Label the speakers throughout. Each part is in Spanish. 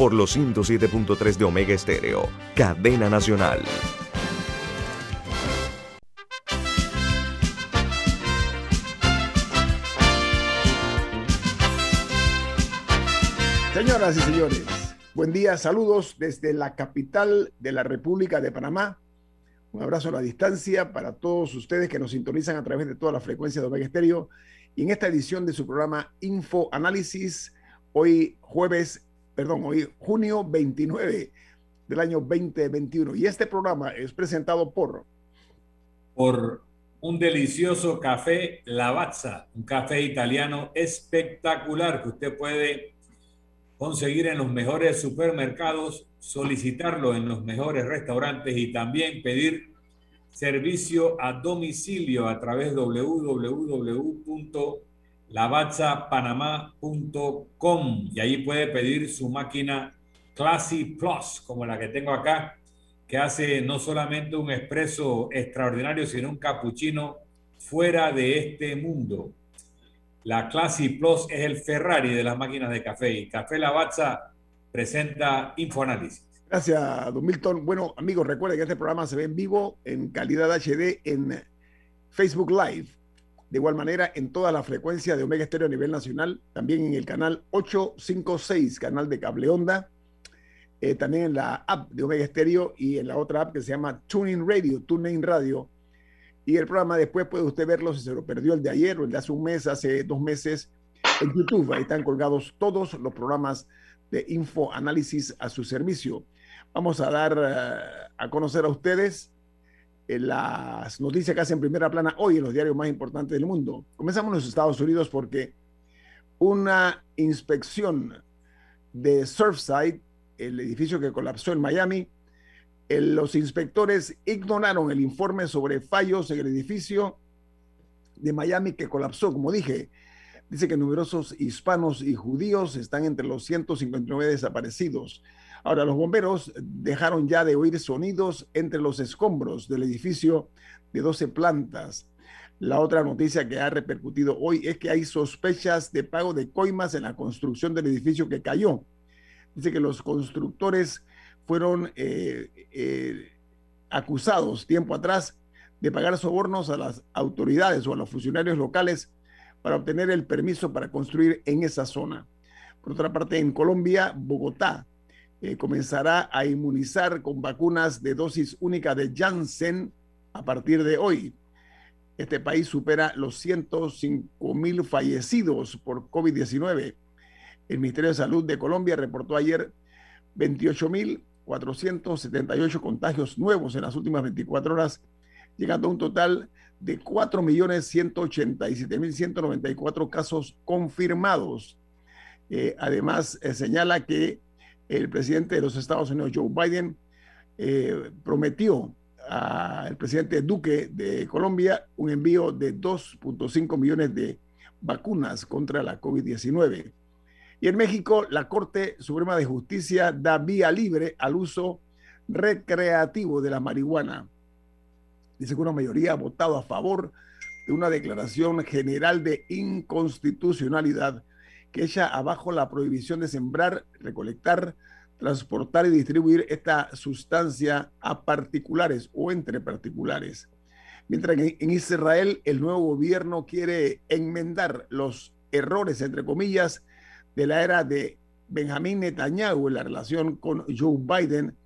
Speaker 1: por los 107.3 de Omega Estéreo, cadena nacional.
Speaker 2: Señoras y señores, buen día, saludos desde la capital de la República de Panamá. Un abrazo a la distancia para todos ustedes que nos sintonizan a través de toda la frecuencia de Omega Estéreo. Y en esta edición de su programa Info Análisis, hoy jueves perdón, hoy junio 29 del año 2021. Y este programa es presentado por...
Speaker 3: Por un delicioso café Lavazza, un café italiano espectacular que usted puede conseguir en los mejores supermercados, solicitarlo en los mejores restaurantes y también pedir servicio a domicilio a través www lavazzapanamá.com y ahí puede pedir su máquina Classy Plus, como la que tengo acá, que hace no solamente un expreso extraordinario, sino un cappuccino fuera de este mundo. La Classy Plus es el Ferrari de las máquinas de café y Café Lavazza presenta Infoanálisis.
Speaker 2: Gracias, don Milton. Bueno, amigos, recuerden que este programa se ve en vivo en calidad HD en Facebook Live de igual manera, en toda la frecuencia de Omega Estéreo a nivel nacional, también en el canal 856, canal de cable onda, eh, también en la app de Omega Estéreo y en la otra app que se llama Tuning Radio, Tuning Radio. Y el programa después puede usted verlo si se lo perdió el de ayer o el de hace un mes, hace dos meses, en YouTube. Ahí están colgados todos los programas de info análisis a su servicio. Vamos a dar eh, a conocer a ustedes las noticias que hacen primera plana hoy en los diarios más importantes del mundo. Comenzamos en los Estados Unidos porque una inspección de Surfside, el edificio que colapsó en Miami, los inspectores ignoraron el informe sobre fallos en el edificio de Miami que colapsó, como dije. Dice que numerosos hispanos y judíos están entre los 159 desaparecidos. Ahora, los bomberos dejaron ya de oír sonidos entre los escombros del edificio de 12 plantas. La otra noticia que ha repercutido hoy es que hay sospechas de pago de coimas en la construcción del edificio que cayó. Dice que los constructores fueron eh, eh, acusados tiempo atrás de pagar sobornos a las autoridades o a los funcionarios locales para obtener el permiso para construir en esa zona. Por otra parte, en Colombia, Bogotá eh, comenzará a inmunizar con vacunas de dosis única de Janssen a partir de hoy. Este país supera los 105 mil fallecidos por COVID-19. El Ministerio de Salud de Colombia reportó ayer 28 mil 478 contagios nuevos en las últimas 24 horas, llegando a un total de 4.187.194 casos confirmados. Eh, además, eh, señala que el presidente de los Estados Unidos, Joe Biden, eh, prometió al presidente Duque de Colombia un envío de 2.5 millones de vacunas contra la COVID-19. Y en México, la Corte Suprema de Justicia da vía libre al uso recreativo de la marihuana. Dice que una mayoría ha votado a favor de una declaración general de inconstitucionalidad que echa abajo la prohibición de sembrar, recolectar, transportar y distribuir esta sustancia a particulares o entre particulares. Mientras que en Israel el nuevo gobierno quiere enmendar los errores, entre comillas, de la era de Benjamín Netanyahu en la relación con Joe Biden,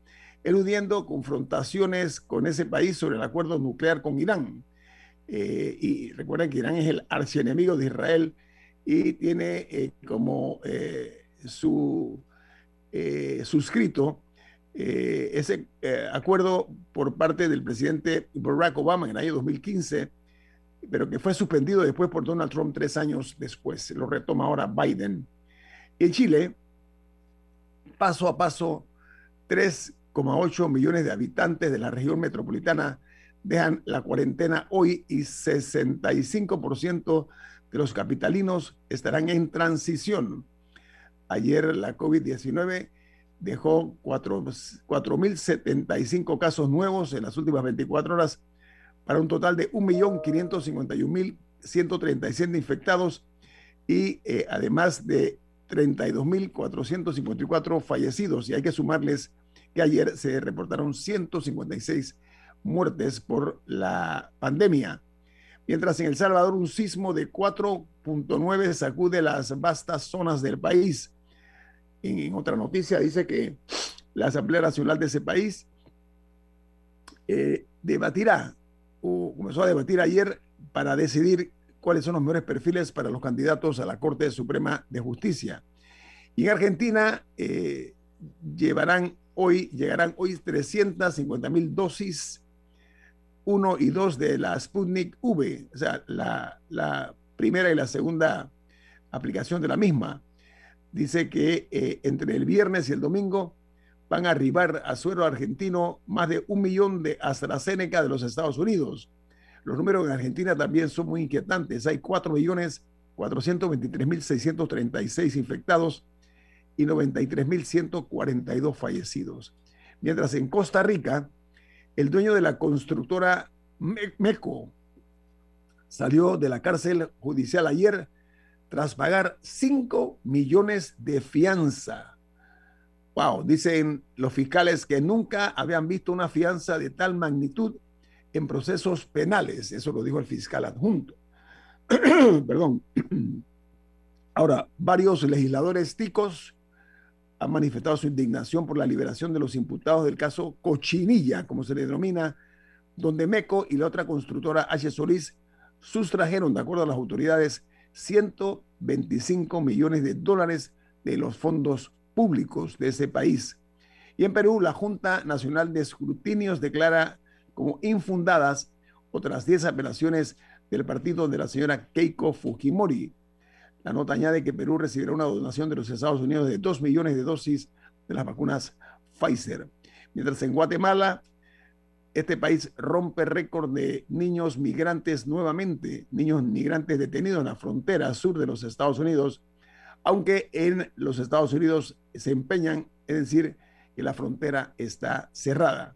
Speaker 2: eludiendo confrontaciones con ese país sobre el acuerdo nuclear con Irán. Eh, y recuerden que Irán es el archienemigo de Israel y tiene eh, como eh, su eh, suscrito ese acuerdo por parte del presidente Barack Obama en el año 2015, pero que fue suspendido después por Donald Trump tres años después. Lo retoma ahora Biden. En Chile, paso a paso, 3,8 millones de habitantes de la región metropolitana dejan la cuarentena hoy y 65% de los capitalinos estarán en transición. Ayer la COVID-19 dejó 4.075 casos nuevos en las últimas 24 horas para un total de 1.551.137 infectados y eh, además de 32.454 fallecidos. Y hay que sumarles que ayer se reportaron 156 muertes por la pandemia. Mientras en El Salvador un sismo de 4.9 sacude las vastas zonas del país. En, otra noticia dice que la Asamblea Nacional de ese país eh, debatirá o comenzó a debatir ayer para decidir cuáles son los mejores perfiles para los candidatos a la Corte Suprema de Justicia. Y en Argentina eh, llevarán hoy, llegarán hoy 350 mil dosis 1 y 2 de la Sputnik V, o sea, la, primera y la segunda aplicación de la misma. Dice que eh, entre el viernes y el domingo van a arribar a suelo argentino más de un millón de AstraZeneca de los Estados Unidos. Los números en Argentina también son muy inquietantes. Hay 4 millones 423.636 infectados y 93.142 fallecidos. Mientras en Costa Rica, el dueño de la constructora MECO salió de la cárcel judicial ayer tras pagar 5 millones de fianza. Wow, dicen los fiscales que nunca habían visto una fianza de tal magnitud en procesos penales. Eso lo dijo el fiscal adjunto. Perdón. Ahora, varios legisladores ticos han manifestado su indignación por la liberación de los imputados del caso Cochinilla, como se le denomina, donde MECO y la otra constructora H. Solís sustrajeron, de acuerdo a las autoridades, 125 millones de dólares de los fondos públicos de ese país. Y en Perú, la Junta Nacional de Escrutinios declara como infundadas otras 10 apelaciones del partido de la señora Keiko Fujimori, la nota añade que Perú recibirá una donación de los Estados Unidos de 2 millones de dosis de las vacunas Pfizer. Mientras en Guatemala, este país rompe récord de niños migrantes nuevamente, niños migrantes detenidos en la frontera sur de los Estados Unidos, aunque en los Estados Unidos se empeñan en decir que la frontera está cerrada.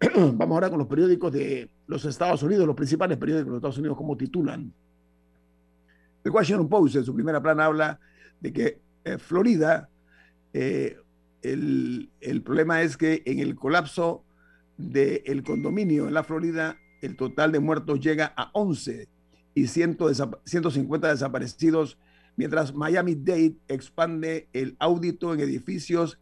Speaker 2: Vamos ahora con los periódicos de los Estados Unidos, los principales periódicos de los Estados Unidos, ¿cómo titulan? El Washington Post en su primera plana habla de que eh, Florida, eh, el, problema es que en el colapso del condominio en la Florida, el total de muertos llega a 11 y 150 desaparecidos, mientras Miami-Dade expande el audito en edificios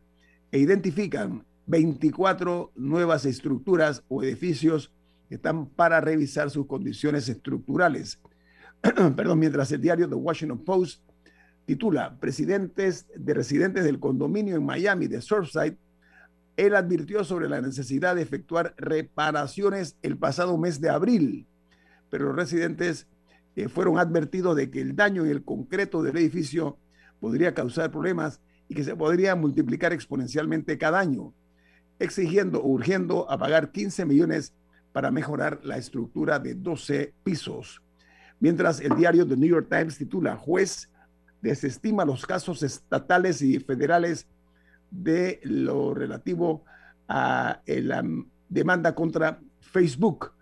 Speaker 2: e identifican 24 nuevas estructuras o edificios que están para revisar sus condiciones estructurales. perdón, mientras el diario The Washington Post titula Presidentes de residentes del condominio en Miami de Surfside, él advirtió sobre la necesidad de efectuar reparaciones el pasado mes de abril, pero los residentes eh, fueron advertidos de que el daño en el concreto del edificio podría causar problemas y que se podría multiplicar exponencialmente cada año, exigiendo o urgiendo a pagar 15 millones para mejorar la estructura de 12 pisos. Mientras el diario The New York Times titula Juez desestima los casos estatales y federales de lo relativo a eh, la demanda contra Facebook.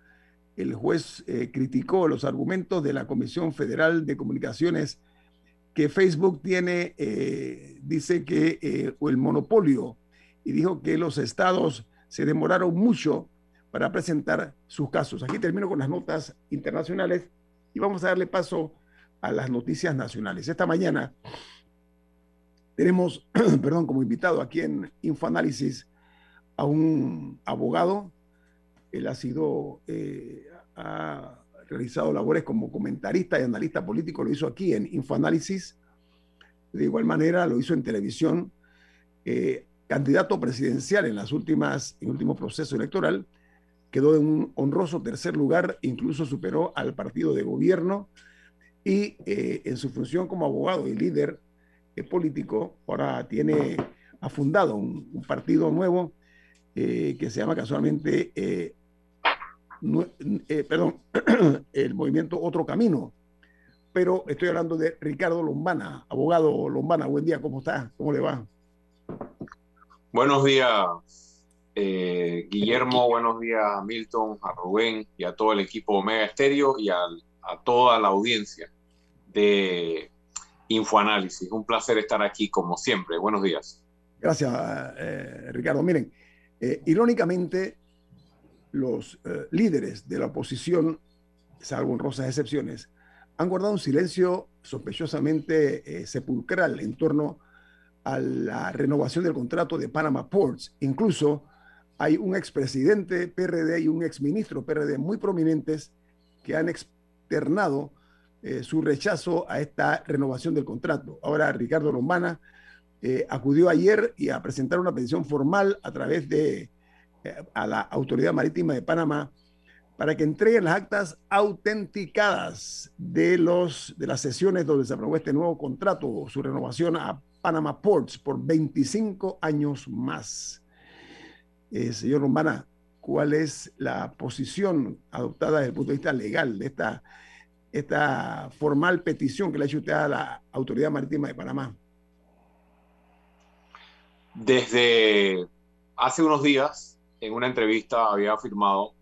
Speaker 2: El juez eh, criticó los argumentos de la Comisión Federal de Comunicaciones que Facebook tiene, eh, dice que el monopolio y dijo que los estados se demoraron mucho para presentar sus casos. Aquí termino con las notas internacionales y vamos a darle paso a las noticias nacionales. Esta mañana tenemos, perdón, como invitado aquí en Infoanálisis a un abogado. Él ha sido, eh, ha realizado labores como comentarista y analista político, lo hizo aquí en Infoanálisis. De igual manera lo hizo en televisión, eh, candidato presidencial en las últimas, en el último proceso electoral quedó en un honroso tercer lugar, incluso superó al partido de gobierno y eh, en su función como abogado y líder eh, político, ahora tiene ha fundado un, partido nuevo eh, que se llama casualmente, perdón, el movimiento Otro Camino. Pero estoy hablando de Ricardo Lombana, abogado Lombana. Buen día, ¿cómo está? ¿Cómo le va?
Speaker 4: Buenos días, eh, Guillermo, buenos días a Milton, a Rubén y a todo el equipo Omega Estéreo y a, toda la audiencia de Infoanálisis. Un placer estar aquí como siempre. Buenos días.
Speaker 2: Gracias, eh, Ricardo. Miren, eh, irónicamente, los líderes de la oposición, salvo honrosas excepciones, han guardado un silencio sospechosamente sepulcral en torno a la renovación del contrato de Panama Ports. Incluso hay un expresidente PRD y un exministro PRD muy prominentes que han externado eh, su rechazo a esta renovación del contrato. Ahora Ricardo Lombana eh, acudió ayer y a presentar una petición formal a través de eh, a la Autoridad Marítima de Panamá para que entreguen las actas autenticadas de, los, de las sesiones donde se aprobó este nuevo contrato, su renovación a Panama Ports por 25 años más. Eh, señor Rombana, ¿cuál es la posición adoptada desde el punto de vista legal de esta, esta formal petición que le ha hecho usted a la Autoridad Marítima de Panamá?
Speaker 4: Desde hace unos días, en una entrevista, había afirmado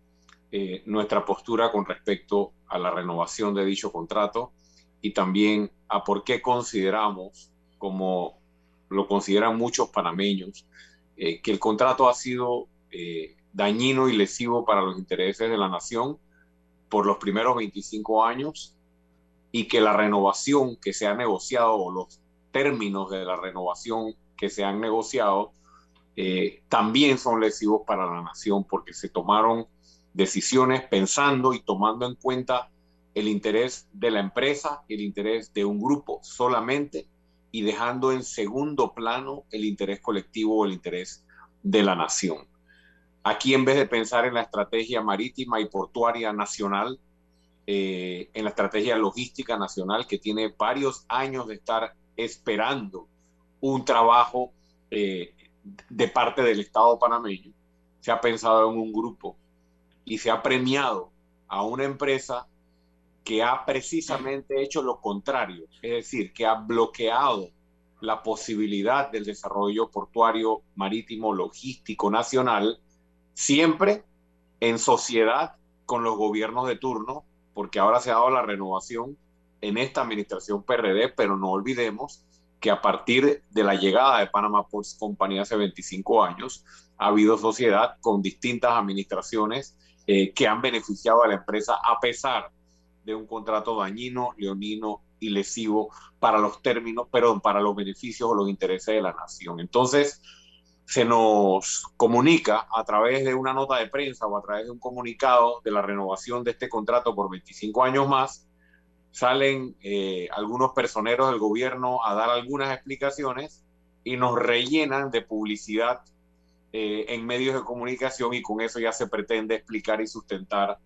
Speaker 4: eh, nuestra postura con respecto a la renovación de dicho contrato y también a por qué consideramos como lo consideran muchos panameños, eh, que el contrato ha sido eh, dañino y lesivo para los intereses de la nación por los primeros 25 años y que la renovación que se ha negociado o los términos de la renovación que se han negociado eh, también son lesivos para la nación porque se tomaron decisiones pensando y tomando en cuenta el interés de la empresa, el interés de un grupo solamente y dejando en segundo plano el interés colectivo o el interés de la nación. Aquí en vez de pensar en la estrategia marítima y portuaria nacional, eh, en la estrategia logística nacional que tiene varios años de estar esperando un trabajo eh, de parte del Estado panameño, se ha pensado en un grupo y se ha premiado a una empresa que ha precisamente hecho lo contrario, es decir, que ha bloqueado la posibilidad del desarrollo portuario, marítimo, logístico nacional, siempre en sociedad con los gobiernos de turno, porque ahora se ha dado la renovación en esta administración PRD, pero no olvidemos que a partir de la llegada de Panama Ports Company hace 25 años, ha habido sociedad con distintas administraciones eh, que han beneficiado a la empresa a pesar de un contrato dañino, leonino y lesivo para los términos, perdón, para los beneficios o los intereses de la nación. Entonces, se nos comunica a través de una nota de prensa o a través de un comunicado de la renovación de este contrato por 25 años más, salen eh, algunos personeros del gobierno a dar algunas explicaciones y nos rellenan de publicidad eh, en medios de comunicación y con eso ya se pretende explicar y sustentar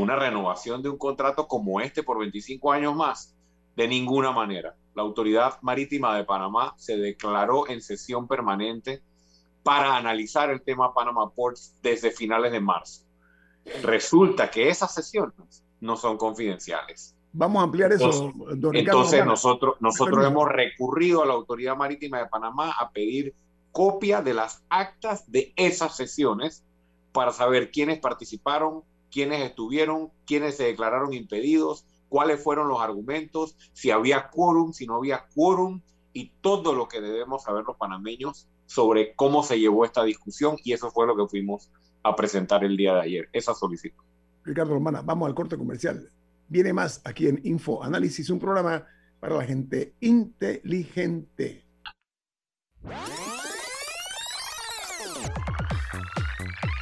Speaker 4: una renovación de un contrato como este por 25 años más. De ninguna manera. La Autoridad Marítima de Panamá se declaró en sesión permanente para analizar el tema Panama Ports desde finales de marzo. Resulta que esas sesiones no son confidenciales.
Speaker 2: Vamos a ampliar eso.
Speaker 4: Entonces, entonces nosotros, nosotros hemos recurrido a la Autoridad Marítima de Panamá a pedir copia de las actas de esas sesiones para saber quiénes participaron, quiénes estuvieron, quiénes se declararon impedidos, cuáles fueron los argumentos, si había quórum, si no había quórum y todo lo que debemos saber los panameños sobre cómo se llevó esta discusión y eso fue lo que fuimos a presentar el día de ayer, esa solicitud.
Speaker 2: Ricardo Romana, vamos al corte comercial. Viene más aquí en Info Análisis, un programa para la gente inteligente.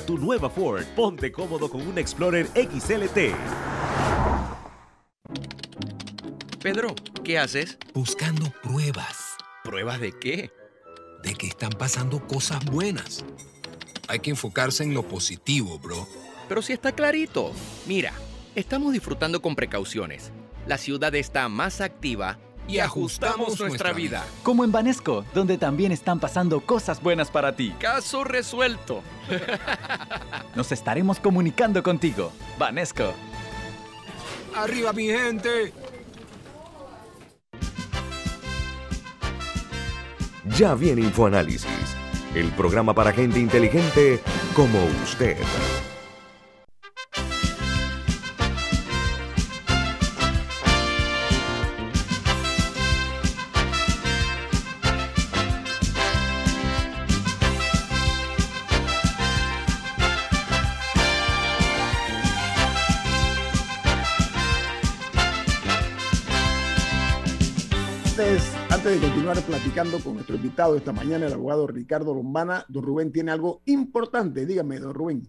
Speaker 5: tu nueva Ford. Ponte cómodo con un Explorer XLT.
Speaker 6: Pedro, ¿qué haces?
Speaker 7: Buscando pruebas.
Speaker 6: ¿Pruebas de qué?
Speaker 7: De que están pasando cosas buenas. Hay que enfocarse en lo positivo, bro.
Speaker 6: Pero si está clarito. Mira, estamos disfrutando con precauciones. La ciudad está más activa y ajustamos nuestra vida.
Speaker 8: Como en Banesco, donde también están pasando cosas buenas para ti.
Speaker 6: Caso resuelto.
Speaker 8: Nos estaremos comunicando contigo. Banesco.
Speaker 7: Arriba mi gente.
Speaker 1: Ya viene InfoAnálisis, el programa para gente inteligente como usted.
Speaker 2: Platicando con nuestro invitado esta mañana, el abogado Ricardo Lombana, don Rubén tiene algo importante. Dígame, don Rubén.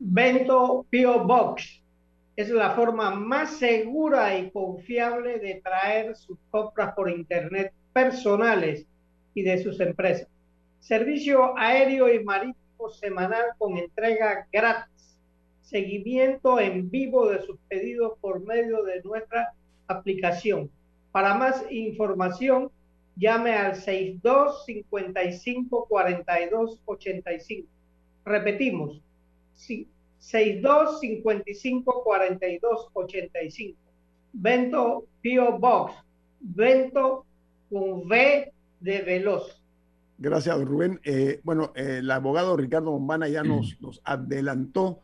Speaker 9: Vento Pio Box es la forma más segura y confiable de traer sus compras por internet personales y de sus empresas. Servicio aéreo y marítimo semanal con entrega gratis. Seguimiento en vivo de sus pedidos por medio de nuestra aplicación para más información, llame al 62 55 42 85. Repetimos, 62 55 42 85. Vento Pio Box. Vento con V de veloz.
Speaker 2: Gracias, Rubén. Eh, bueno, el abogado Ricardo Bombana ya nos, nos adelantó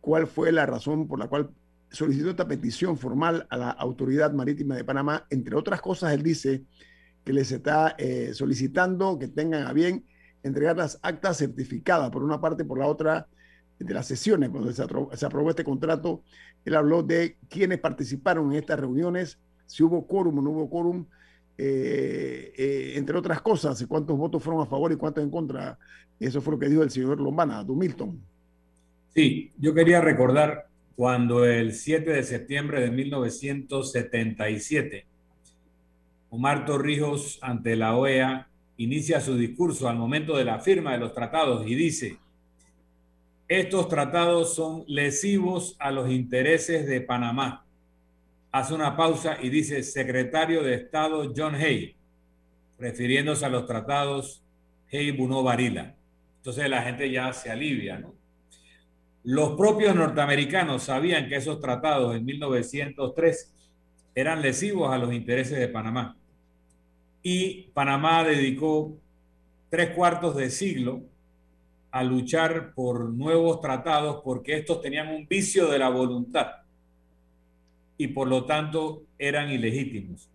Speaker 2: cuál fue la razón por la cual solicitó esta petición formal a la Autoridad Marítima de Panamá. Entre otras cosas, él dice que les está eh, solicitando que tengan a bien entregar las actas certificadas, por una parte, por la otra, de las sesiones, cuando se aprobó, este contrato. Él habló de quienes participaron en estas reuniones, si hubo quórum o no hubo quórum, eh, eh, entre otras cosas, cuántos votos fueron a favor y cuántos en contra. Eso fue lo que dijo el señor Lombana, Milton.
Speaker 3: Sí, yo quería recordar cuando el 7 de septiembre de 1977, Omar Torrijos ante la OEA inicia su discurso al momento de la firma de los tratados y dice, estos tratados son lesivos a los intereses de Panamá. Hace una pausa y dice, secretario de Estado John Hay, refiriéndose a los tratados Hay-Bunó Varila. Entonces la gente ya se alivia, ¿no? Los propios norteamericanos sabían que esos tratados en 1903 eran lesivos a los intereses de Panamá. Y Panamá dedicó tres cuartos de siglo a luchar por nuevos tratados porque estos tenían un vicio de la voluntad y por lo tanto eran ilegítimos.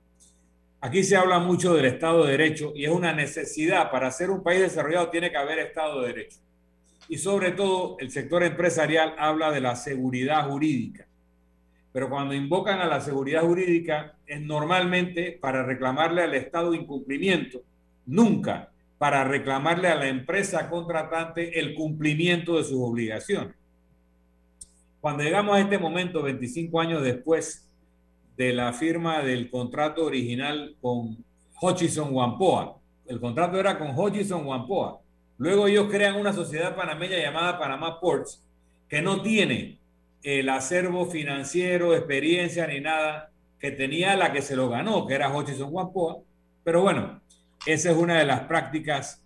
Speaker 3: Aquí se habla mucho del Estado de Derecho y es una necesidad. Para ser un país desarrollado tiene que haber Estado de Derecho y sobre todo el sector empresarial habla de la seguridad jurídica. Pero cuando invocan a la seguridad jurídica es normalmente para reclamarle al Estado incumplimiento, nunca para reclamarle a la empresa contratante el cumplimiento de sus obligaciones. Cuando llegamos a este momento, 25 años después de la firma del contrato original con Hutchison Wampoa. El contrato era con Hutchison Wampoa. Luego ellos crean una sociedad panameña llamada Panamá Ports, que no tiene el acervo financiero, experiencia ni nada que tenía la que se lo ganó, que era Hutchison Wampoa. Pero bueno, esa es una de las prácticas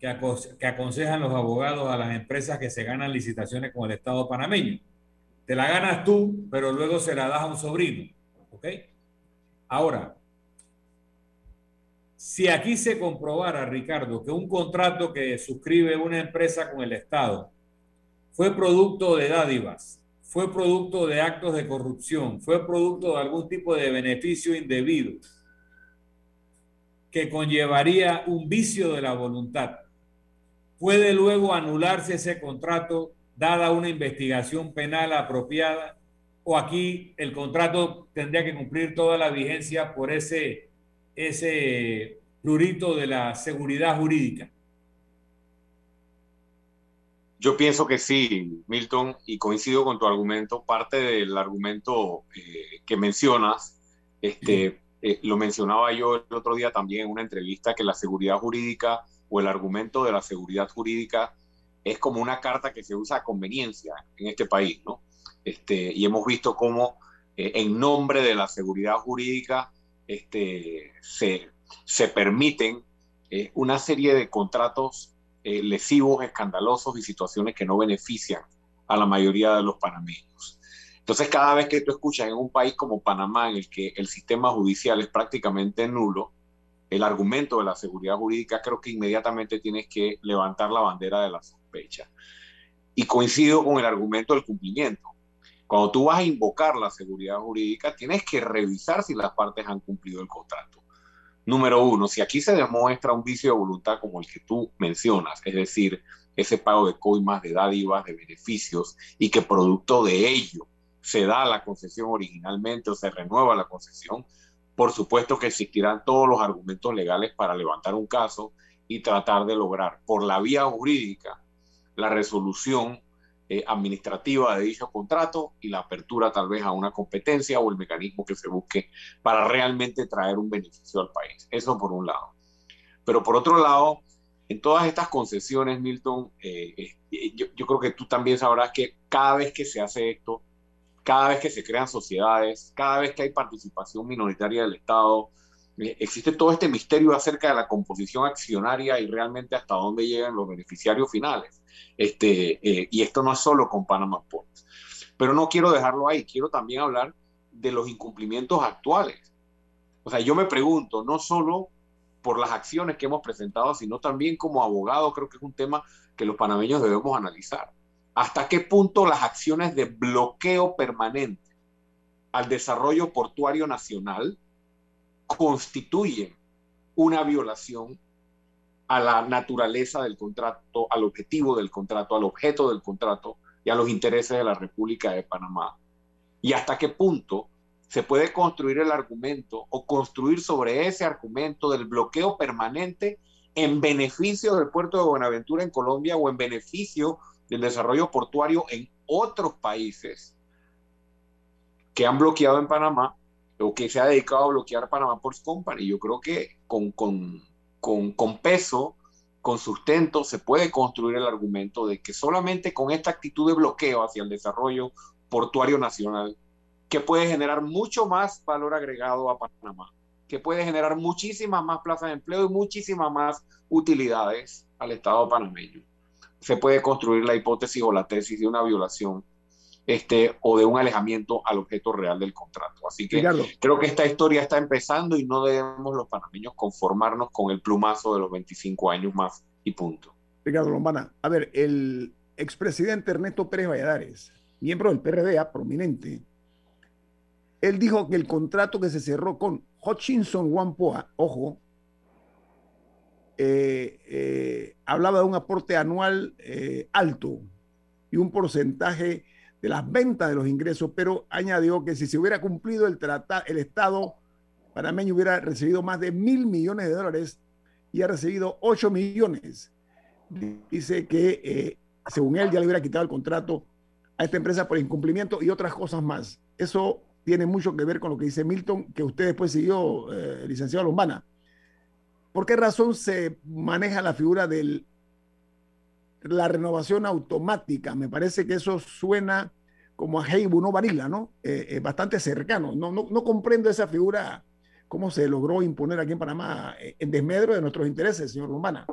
Speaker 3: que, que aconsejan los abogados a las empresas que se ganan licitaciones con el Estado panameño. Te la ganas tú, pero luego se la das a un sobrino. ¿Ok? Ahora, si aquí se comprobara, Ricardo, que un contrato que suscribe una empresa con el Estado fue producto de dádivas, fue producto de actos de corrupción, fue producto de algún tipo de beneficio indebido que conllevaría un vicio de la voluntad, puede luego anularse ese contrato dada una investigación penal apropiada o aquí el contrato tendría que cumplir toda la vigencia por ese, ese plurito de la seguridad jurídica?
Speaker 4: Yo pienso que sí, Milton, y coincido con tu argumento. Parte del argumento eh, que mencionas, este, eh, lo mencionaba yo el otro día también en una entrevista, que la seguridad jurídica o el argumento de la seguridad jurídica es como una carta que se usa a conveniencia en este país, ¿no? Este, y hemos visto cómo eh, en nombre de la seguridad jurídica este, se, se permiten eh, una serie de contratos eh, lesivos, escandalosos y situaciones que no benefician a la mayoría de los panameños. Entonces, cada vez que tú escuchas en un país como Panamá, en el que el sistema judicial es prácticamente nulo, el argumento de la seguridad jurídica, creo que inmediatamente tienes que levantar la bandera de la sospecha. Y coincido con el argumento del cumplimiento. Cuando tú vas a invocar la seguridad jurídica, tienes que revisar si las partes han cumplido el contrato. Número uno, si aquí se demuestra un vicio de voluntad como el que tú mencionas, es decir, ese pago de coimas, de dádivas, de beneficios, y que producto de ello se da la concesión originalmente o se renueva la concesión, por supuesto que existirán todos los argumentos legales para levantar un caso y tratar de lograr por la vía jurídica la resolución eh, administrativa de dicho contrato y la apertura tal vez a una competencia o el mecanismo que se busque para realmente traer un beneficio al país. Eso por un lado. Pero por otro lado, en todas estas concesiones, Milton, eh, eh, yo, creo que tú también sabrás que cada vez que se hace esto, cada vez que se crean sociedades, cada vez que hay participación minoritaria del Estado, existe todo este misterio acerca de la composición accionaria y realmente hasta dónde llegan los beneficiarios finales. Este, eh, y esto no es solo con Panama Ports. Pero no quiero dejarlo ahí, quiero también hablar de los incumplimientos actuales. O sea, yo me pregunto, no solo por las acciones que hemos presentado, sino también como abogado, creo que es un tema que los panameños debemos analizar hasta qué punto las acciones de bloqueo permanente al desarrollo portuario nacional constituyen una violación a la naturaleza del contrato, al objetivo del contrato, al objeto del contrato y a los intereses de la República de Panamá. Y hasta qué punto se puede construir el argumento o construir sobre ese argumento del bloqueo permanente en beneficio del puerto de Buenaventura en Colombia o en beneficio del desarrollo portuario en otros países que han bloqueado en Panamá o que se ha dedicado a bloquear Panamá Ports Company. Yo creo que con, con, con, con peso, con sustento, se puede construir el argumento de que solamente con esta actitud de bloqueo hacia el desarrollo portuario nacional, que puede generar mucho más valor agregado a Panamá, que puede generar muchísimas más plazas de empleo y muchísimas más utilidades al Estado panameño se puede construir la hipótesis o la tesis de una violación este, o de un alejamiento al objeto real del contrato. Así que creo que esta historia está empezando y no debemos los panameños conformarnos con el plumazo de los 25 años más y punto.
Speaker 2: Ricardo Lombana, a ver, el expresidente Ernesto Pérez Valladares, miembro del PRDA prominente, él dijo que el contrato que se cerró con Hutchinson Wampoa, ojo, eh, eh, hablaba de un aporte anual eh, alto y un porcentaje de las ventas de los ingresos, pero añadió que si se hubiera cumplido el tratado, el Estado panameño hubiera recibido más de mil millones de dólares y ha recibido 8 millones. Dice que según él ya le hubiera quitado el contrato a esta empresa por incumplimiento y otras cosas más. Eso tiene mucho que ver con lo que dice Milton, que usted después siguió, eh, licenciado Lombana. ¿Por qué razón se maneja la figura de la renovación automática? Me parece que eso suena como a Heibu, no Varila, ¿no? Eh, bastante cercano. No, no, no, comprendo esa figura, cómo se logró imponer aquí en Panamá eh, en desmedro de nuestros intereses, señor Lombana.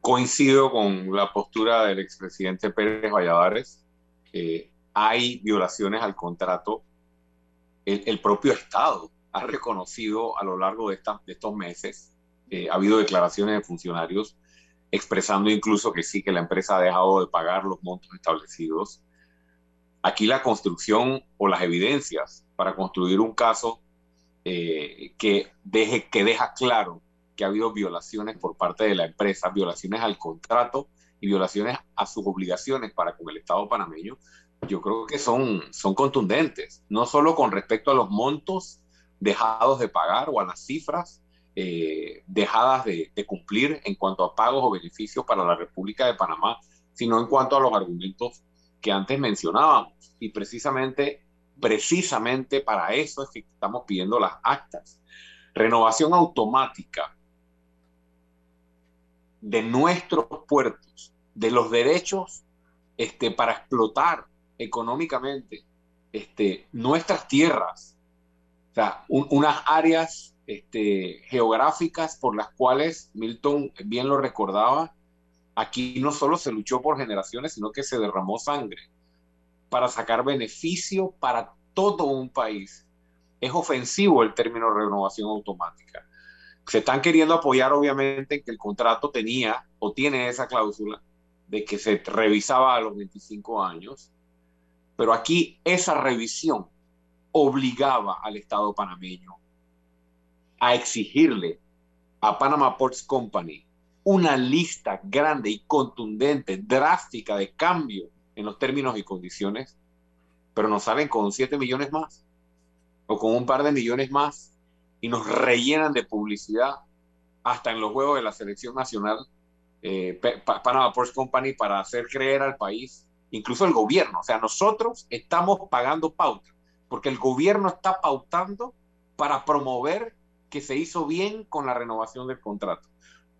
Speaker 4: Coincido con la postura del expresidente Pérez Valladares. hay violaciones al contrato. El, propio Estado ha reconocido a lo largo de, de estos meses, eh, ha habido declaraciones de funcionarios expresando incluso que sí, que la empresa ha dejado de pagar los montos establecidos. Aquí la construcción o las evidencias para construir un caso eh, que, deje, que deja claro que ha habido violaciones por parte de la empresa, violaciones al contrato y violaciones a sus obligaciones para con el Estado panameño, yo creo que son, son contundentes, no solo con respecto a los montos dejados de pagar o a las cifras eh, dejadas de, cumplir en cuanto a pagos o beneficios para la República de Panamá, sino en cuanto a los argumentos que antes mencionábamos. Y precisamente, precisamente para eso es que estamos pidiendo las actas. Renovación automática de nuestros puertos, de los derechos este, para explotar económicamente este, nuestras tierras, o sea, unas áreas este, geográficas por las cuales Milton bien lo recordaba, aquí no solo se luchó por generaciones, sino que se derramó sangre para sacar beneficio para todo un país. Es ofensivo el término renovación automática se están queriendo apoyar obviamente en que el contrato tenía o tiene esa cláusula de que se revisaba a los 25 años, pero aquí esa revisión obligaba al Estado panameño a exigirle a Panama Ports Company una lista grande y contundente, drástica de cambio en los términos y condiciones, pero nos salen con 7 millones más o con un par de millones más y nos rellenan de publicidad hasta en los juegos de la selección nacional eh, Panama Ports Company para hacer creer al país, incluso el gobierno. O sea, nosotros estamos pagando pauta, porque el gobierno está pautando para promover que se hizo bien con la renovación del contrato.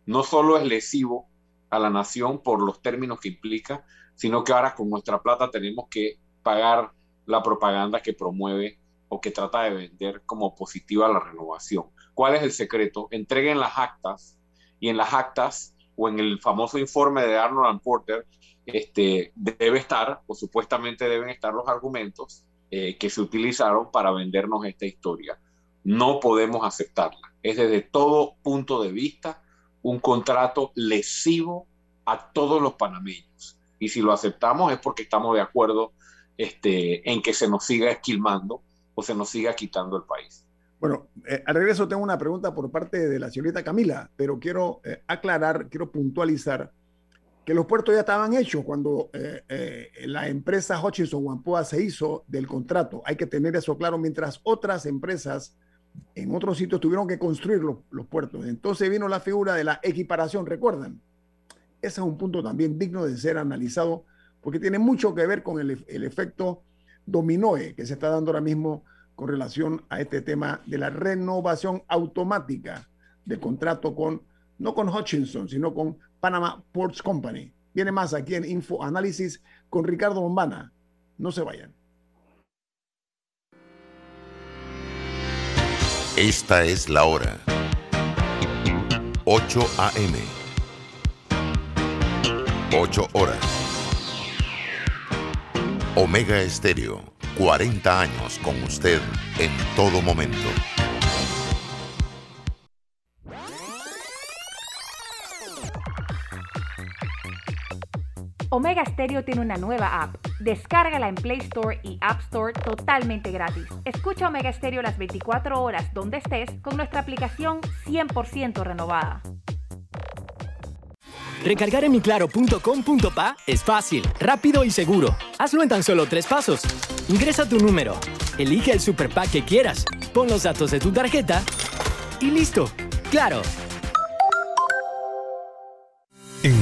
Speaker 4: No solo es lesivo a la nación por los términos que implica, sino que ahora con nuestra plata tenemos que pagar la propaganda que promueve o que trata de vender como positiva la renovación. ¿Cuál es el secreto? Entreguen las actas y en las actas o en el famoso informe de Arnold Porter este, debe estar, o supuestamente deben estar los argumentos eh, que se utilizaron para vendernos esta historia. No podemos aceptarla. Es desde todo punto de vista un contrato lesivo a todos los panameños. Y si lo aceptamos es porque estamos de acuerdo este, en que se nos siga esquilmando o se nos siga quitando el país.
Speaker 2: Bueno, eh, al regreso tengo una pregunta por parte de la señorita Camila, pero quiero eh, aclarar, quiero puntualizar que los puertos ya estaban hechos cuando eh, la empresa Hutchinson Wampoa se hizo del contrato. Hay que tener eso claro, mientras otras empresas en otros sitios tuvieron que construir los, los puertos. Entonces vino la figura de la equiparación, ¿recuerdan? Ese es un punto también digno de ser analizado porque tiene mucho que ver con el, el efecto dominoe que se está dando ahora mismo con relación a este tema de la renovación automática del contrato con, no con Hutchinson, sino con Panama Ports Company. Viene más aquí en Info Análisis con Ricardo Bombana. No se vayan.
Speaker 1: Esta es la hora. 8 a.m. 8 horas. Omega Estéreo, 40 años con usted en todo momento.
Speaker 10: Omega Stereo tiene una nueva app. Descárgala en Play Store y App Store totalmente gratis. Escucha Omega Stereo las 24 horas donde estés con nuestra aplicación 100% renovada.
Speaker 11: Recargar en miclaro.com.pa es fácil, rápido y seguro. Hazlo en tan solo tres pasos. Ingresa tu número, elige el super pack que quieras, pon los datos de tu tarjeta y listo. ¡Claro!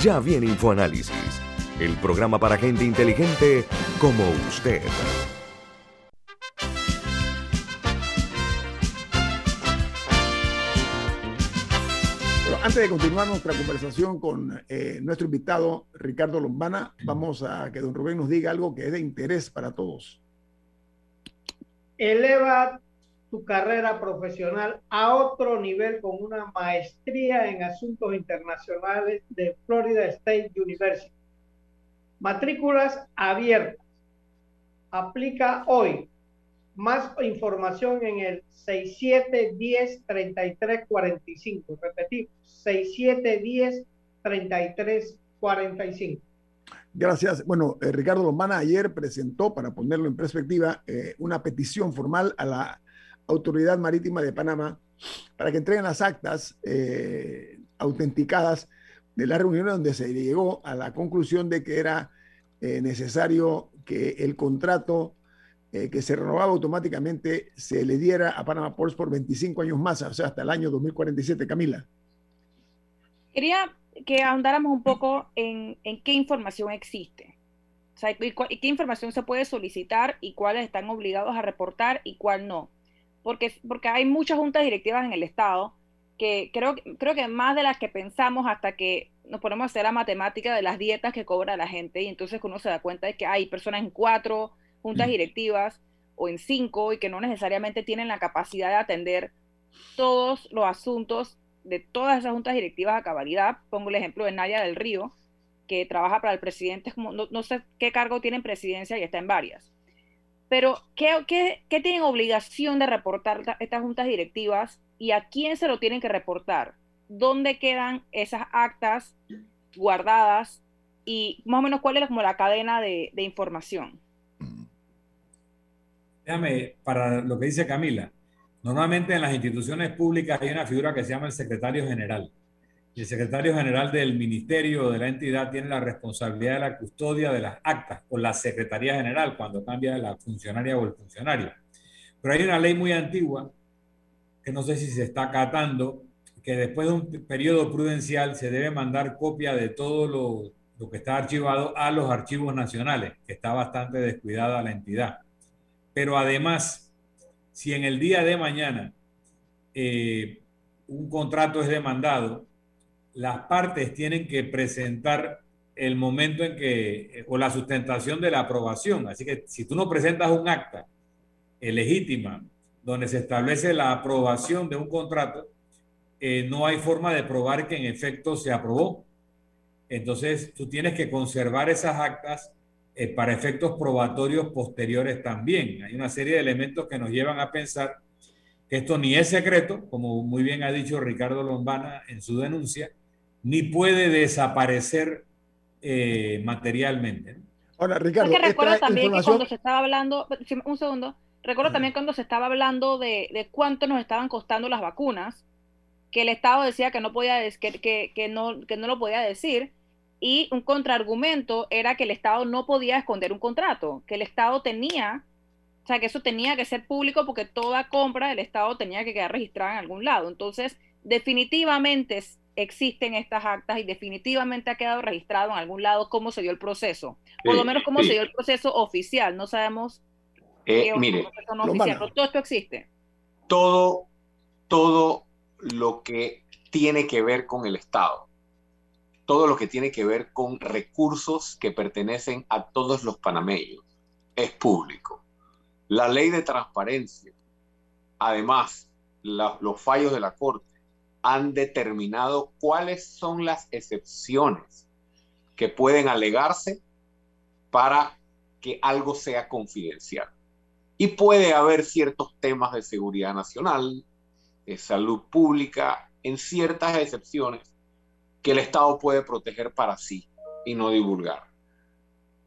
Speaker 1: Ya viene InfoAnálisis, el programa para gente inteligente como usted.
Speaker 2: antes de continuar nuestra conversación con eh, nuestro invitado Ricardo Lombana, vamos a que don Rubén nos diga algo que es de interés para todos.
Speaker 9: Eleva tu carrera profesional a otro nivel con una maestría en asuntos internacionales de Florida State University. Matrículas abiertas. Aplica hoy más información en el 6710-3345. Repetimos, 6710-3345.
Speaker 2: Gracias. Bueno, eh, Ricardo Lombana ayer presentó, para ponerlo en perspectiva, eh, una petición formal a la Autoridad Marítima de Panamá para que entreguen las actas eh, autenticadas de la reunión donde se llegó a la conclusión de que era necesario que el contrato eh, que se renovaba automáticamente se le diera a Panama Ports por 25 años más, o sea, hasta el año 2047, Camila.
Speaker 12: Quería que ahondáramos un poco en, qué información existe. O sea, qué información se puede solicitar y cuáles están obligados a reportar y cuál no. Porque, porque hay muchas juntas directivas en el Estado que creo, creo que más de las que pensamos hasta que nos ponemos a hacer la matemática de las dietas que cobra la gente y entonces uno se da cuenta de que hay personas en cuatro juntas directivas o en cinco y que no necesariamente tienen la capacidad de atender todos los asuntos de todas esas juntas directivas a cabalidad. Pongo el ejemplo de Nadia del Río, que trabaja para el presidente, como, no, sé qué cargo tiene en presidencia y está en varias. Pero, ¿qué, tienen obligación de reportar estas juntas directivas y a quién se lo tienen que reportar? ¿Dónde quedan esas actas guardadas? Y más o menos cuál es como la cadena de, de información.
Speaker 3: Déjame, para lo que dice Camila, normalmente en las instituciones públicas hay una figura que se llama el secretario general. El secretario general del ministerio de la entidad tiene la responsabilidad de la custodia de las actas o la secretaría general cuando cambia la funcionaria o el funcionario. Pero hay una ley muy antigua que no sé si se está acatando, que después de un periodo prudencial se debe mandar copia de todo lo, lo que está archivado a los archivos nacionales, que está bastante descuidada la entidad. Pero además, si en el día de mañana eh, un contrato es demandado, las partes tienen que presentar el momento en que, eh, o la sustentación de la aprobación. Así que si tú no presentas un acta legítima donde se establece la aprobación de un contrato, eh, no hay forma de probar que en efecto se aprobó. Entonces, tú tienes que conservar esas actas eh, para efectos probatorios posteriores también. Hay una serie de elementos que nos llevan a pensar que esto ni es secreto, como muy bien ha dicho Ricardo Lombana en su denuncia, ni puede desaparecer eh, materialmente.
Speaker 2: Ahora, Ricardo,
Speaker 12: Porque recuerdo también que cuando se estaba hablando, un segundo, recuerdo también cuando se estaba hablando de, de, cuánto nos estaban costando las vacunas, que el Estado decía que no podía que, que, que no, que no lo podía decir, y un contraargumento era que el Estado no podía esconder un contrato, que el Estado tenía, o sea, que eso tenía que ser público porque toda compra del Estado tenía que quedar registrada en algún lado. Entonces, definitivamente existen estas actas y definitivamente ha quedado registrado en algún lado cómo se dio el proceso, por lo menos cómo se dio el proceso oficial. No sabemos
Speaker 4: Eh, mire,
Speaker 12: todo esto existe.
Speaker 4: Todo, todo lo que tiene que ver con el Estado, todo lo que tiene que ver con recursos que pertenecen a todos los panameños, es público. La ley de transparencia, además, los fallos de la Corte han determinado cuáles son las excepciones que pueden alegarse para que algo sea confidencial. Y puede haber ciertos temas de seguridad nacional, de salud pública, en ciertas excepciones que el Estado puede proteger para sí y no divulgar.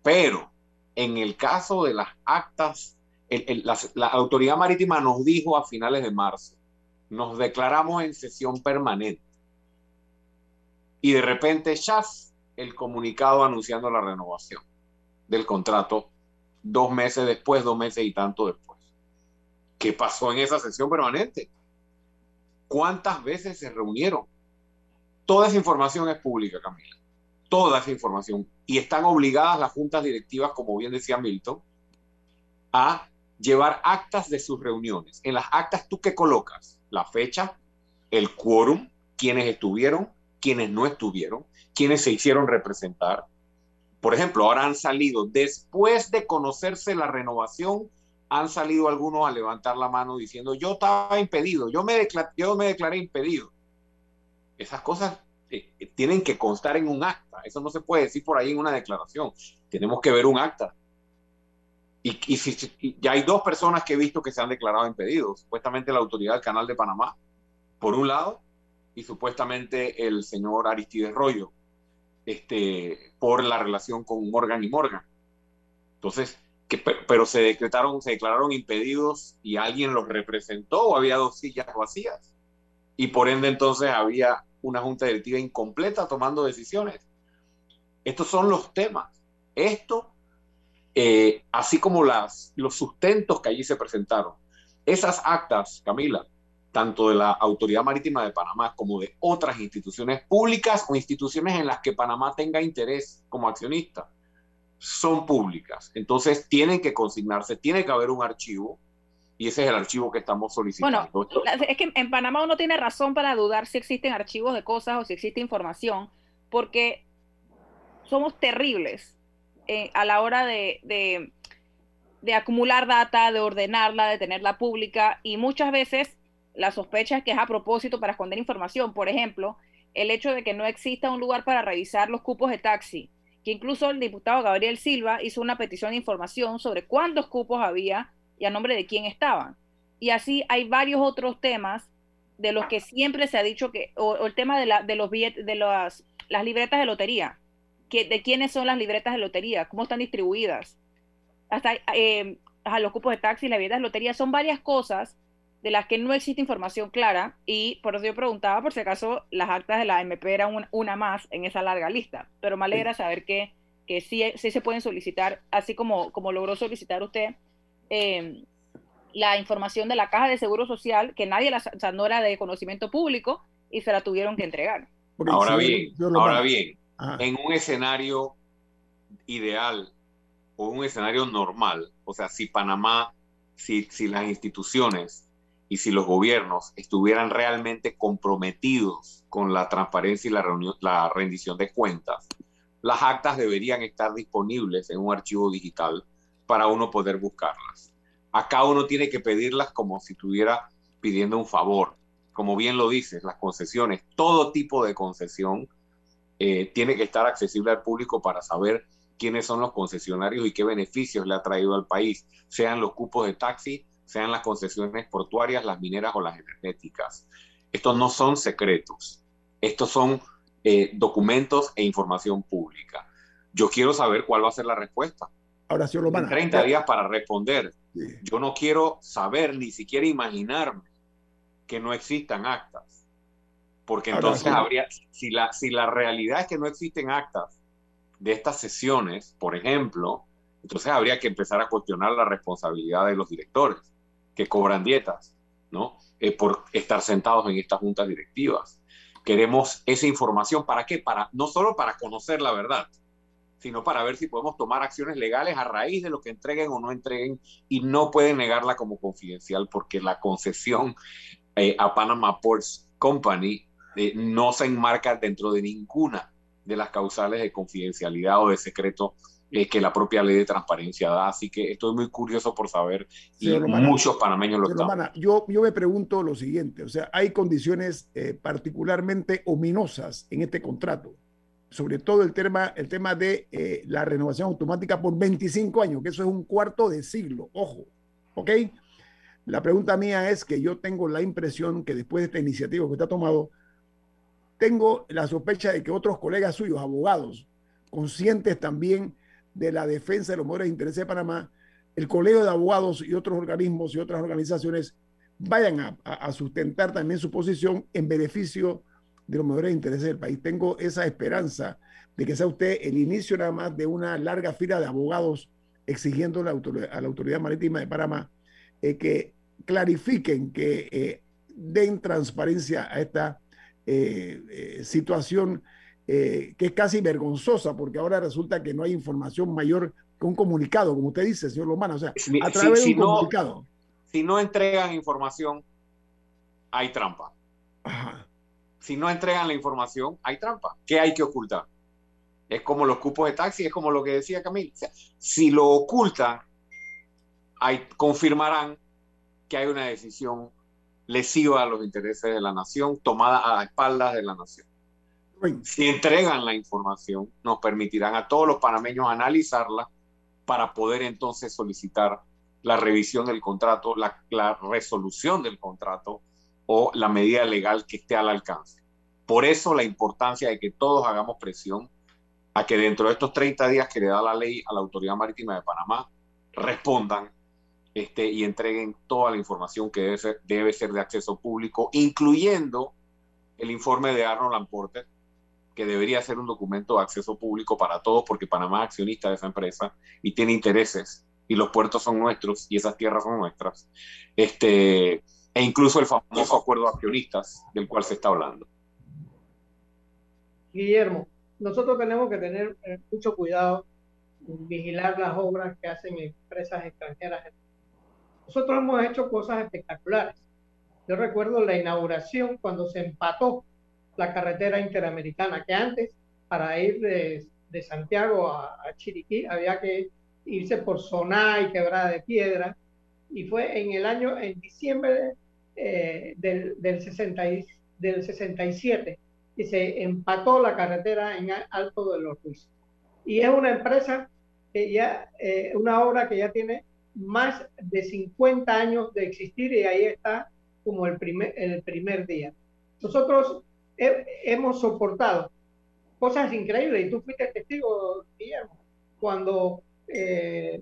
Speaker 4: Pero en el caso de las actas, la, Autoridad Marítima nos dijo a finales de marzo, nos declaramos en sesión permanente. Y de repente, chas, el comunicado anunciando la renovación del contrato dos meses después, dos meses y tanto después. ¿Qué pasó en esa sesión permanente? ¿Cuántas veces se reunieron? Toda esa información es pública, Camila. Toda esa información. Y están obligadas las juntas directivas, como bien decía Milton, a llevar actas de sus reuniones. En las actas, ¿tú qué colocas? La fecha, el quórum, quienes estuvieron, quienes no estuvieron, quienes se hicieron representar, por ejemplo, ahora han salido, después de conocerse la renovación, han salido algunos a levantar la mano diciendo, yo estaba impedido, yo me, declaré, yo me declaré impedido. Esas cosas eh, eh, tienen que constar en un acta, eso no se puede decir por ahí en una declaración, tenemos que ver un acta. Y, si, ya hay dos personas que he visto que se han declarado impedidos, supuestamente la autoridad del Canal de Panamá, por un lado, y supuestamente el señor Aristides Rollo, este, por la relación con Morgan y Morgan. Entonces, que, pero se decretaron, se declararon impedidos y alguien los representó o había dos sillas vacías. Y por ende entonces había una junta directiva incompleta tomando decisiones. Estos son los temas. Esto, eh, así como los sustentos que allí se presentaron. Esas actas, Camila, tanto de la Autoridad Marítima de Panamá como de otras instituciones públicas o instituciones en las que Panamá tenga interés como accionista, son públicas. Entonces tienen que consignarse, tiene que haber un archivo y ese es el archivo que estamos solicitando.
Speaker 12: Bueno, es que en Panamá uno tiene razón para dudar si existen archivos de cosas o si existe información, porque somos terribles eh, a la hora de, de, acumular data, de ordenarla, de tenerla pública y muchas veces la sospecha es que es a propósito para esconder información. Por ejemplo, el hecho de que no exista un lugar para revisar los cupos de taxi, que incluso el diputado Gabriel Silva hizo una petición de información sobre cuántos cupos había y a nombre de quién estaban. Y así hay varios otros temas de los que siempre se ha dicho que, o, el tema de, la, de los billetes, de las libretas de lotería, que, de quiénes son las libretas de lotería, cómo están distribuidas, hasta eh, a los cupos de taxi, las libretas de lotería, son varias cosas de las que no existe información clara y por eso yo preguntaba por si acaso las actas de la MP eran una más en esa larga lista, pero me alegra saber que, que sí, sí, se pueden solicitar, así como, como logró solicitar usted em, la información de la caja de seguro social, que nadie la, o sea, no era de conocimiento público y se la tuvieron que entregar.
Speaker 4: Ahora bien, ahora bien, en un escenario ideal o un escenario normal, o sea, si Panamá, si, si las instituciones y si los gobiernos estuvieran realmente comprometidos con la transparencia y la, la rendición de cuentas, las actas deberían estar disponibles en un archivo digital para uno poder buscarlas. Acá uno tiene que pedirlas como si estuviera pidiendo un favor. Como bien lo dices, las concesiones, todo tipo de concesión eh, tiene que estar accesible al público para saber quiénes son los concesionarios y qué beneficios le ha traído al país, sean los cupos de taxi sean las concesiones portuarias, las mineras o las energéticas. Estos no son secretos, estos son eh, documentos e información pública. Yo quiero saber cuál va a ser la respuesta.
Speaker 2: Ahora sí lo van
Speaker 4: 30 días para responder. Yo no quiero saber, ni siquiera imaginarme que no existan actas. Porque entonces habría, si la, si la realidad es que no existen actas de estas sesiones, por ejemplo, entonces habría que empezar a cuestionar la responsabilidad de los directores que cobran dietas, ¿no? Eh, por estar sentados en estas juntas directivas. Queremos esa información, ¿para qué? Para, no solo para conocer la verdad, sino para ver si podemos tomar acciones legales a raíz de lo que entreguen o no entreguen y no pueden negarla como confidencial porque la concesión eh, a Panama Ports Company eh, no se enmarca dentro de ninguna de las causales de confidencialidad o de secreto eh, que la propia ley de transparencia da. Así que estoy muy curioso por saber y muchos panameños lo están.
Speaker 2: yo, yo me pregunto lo siguiente, o sea, hay condiciones particularmente ominosas en este contrato sobre todo el tema, el tema de eh, la renovación automática por 25 años, que eso es un cuarto de siglo, ojo, ¿ok? La pregunta mía es que yo tengo la impresión que después de esta iniciativa que usted ha tomado, tengo la sospecha de que otros colegas suyos, abogados, conscientes también de la defensa de los mejores intereses de Panamá, el colegio de abogados y otros organismos y otras organizaciones vayan a, sustentar también su posición en beneficio de los mejores intereses del país. Tengo esa esperanza de que sea usted el inicio nada más de una larga fila de abogados exigiendo a la Autoridad Marítima de Panamá eh, que clarifiquen, que eh, den transparencia a esta eh, situación que es casi vergonzosa, porque ahora resulta que no hay información mayor que un comunicado, como usted dice, señor Lomana, o sea, a través de un comunicado.
Speaker 4: Si no entregan información, hay trampa.
Speaker 2: Ajá
Speaker 4: si no entregan la información, hay trampa. ¿Qué hay que ocultar? Es como los cupos de taxi, es como lo que decía Camil. si lo ocultan, hay, confirmarán que hay una decisión lesiva a los intereses de la nación, tomada a espaldas de la nación. Si entregan la información, nos permitirán a todos los panameños analizarla para poder entonces solicitar la revisión del contrato, la, la resolución del contrato o la medida legal que esté al alcance. Por eso la importancia de que todos hagamos presión a que dentro de estos 30 días que le da la ley a la Autoridad Marítima de Panamá respondan este, y entreguen toda la información que debe ser, debe ser de acceso público, incluyendo el informe de Arnold Lamporter, que debería ser un documento de acceso público para todos, porque Panamá es accionista de esa empresa y tiene intereses, y los puertos son nuestros y esas tierras son nuestras. Este, e incluso el famoso acuerdo de accionistas del cual se está hablando.
Speaker 9: Guillermo, nosotros tenemos que tener eh, mucho cuidado en vigilar las obras que hacen empresas extranjeras. Nosotros hemos hecho cosas espectaculares. Yo recuerdo la inauguración cuando se empató la carretera interamericana, que antes para ir de, Santiago a, Chiriquí había que irse por Soná y Quebrada de Piedra, y fue en el año, en diciembre eh, del, del, 60 del 67 y se empató la carretera en Alto de los Ruiz. Y es una empresa que ya, eh, una obra que ya tiene más de 50 años de existir y ahí está como el primer, el primer día. Nosotros hemos soportado cosas increíbles y tú fuiste testigo, Guillermo, cuando eh,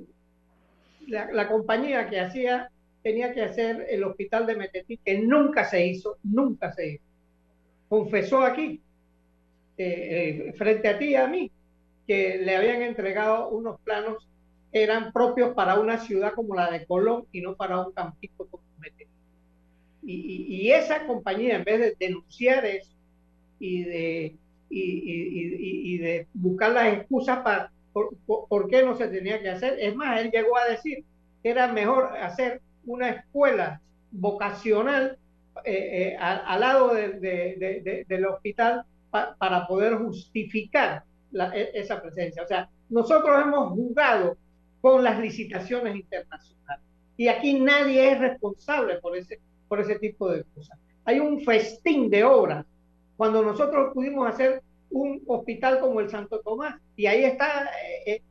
Speaker 9: la, compañía que hacía tenía que hacer el hospital de Metetí, que nunca se hizo, nunca se hizo. Confesó aquí, eh, eh, frente a ti y a mí, que le habían entregado unos planos eran propios para una ciudad como la de Colón y no para un campito como Metetí. Y, y, esa compañía, en vez de denunciar eso y de, y, y de buscar las excusas para por, por, qué no se tenía que hacer, es más, él llegó a decir que era mejor hacer una escuela vocacional eh, eh, al, lado del hospital para poder justificar e, esa presencia. O sea, nosotros hemos jugado con las licitaciones internacionales y aquí nadie es responsable por ese, por ese tipo de cosas. Hay un festín de obras cuando nosotros pudimos hacer un hospital como el Santo Tomás y ahí está eh,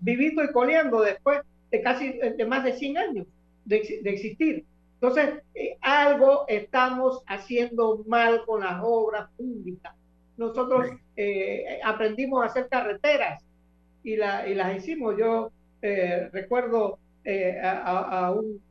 Speaker 9: vivito y coleando después de casi de más de 100 años de, de existir. Entonces, eh, algo estamos haciendo mal con las obras públicas. Nosotros eh, aprendimos a hacer carreteras y, la, y las hicimos. Yo eh, recuerdo a, un,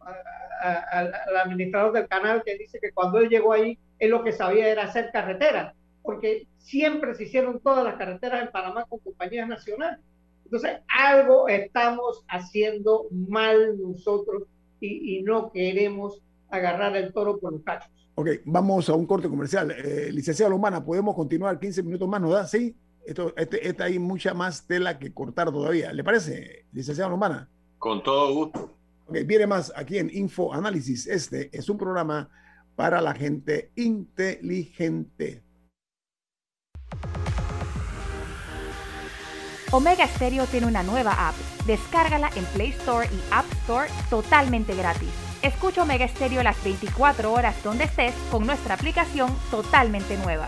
Speaker 9: al administrador del canal que dice que cuando él llegó ahí, él lo que sabía era hacer carreteras, porque siempre se hicieron todas las carreteras en Panamá con compañías nacionales. Entonces, algo estamos haciendo mal nosotros y, no queremos agarrar el toro por los cachos.
Speaker 2: Ok, vamos a un corte comercial. Eh, licenciada Lomana, podemos continuar 15 minutos más, ¿no da? Sí. Esto, este, esta hay mucha más tela que cortar todavía. ¿Le parece, licenciado Lombana?
Speaker 4: Con todo gusto.
Speaker 2: viene más aquí en Info Análisis. Este es un programa para la gente inteligente.
Speaker 10: Omega Stereo tiene una nueva app. Descárgala en Play Store y App Store totalmente gratis. Escucha Omega Stereo las 24 horas donde estés con nuestra aplicación totalmente nueva.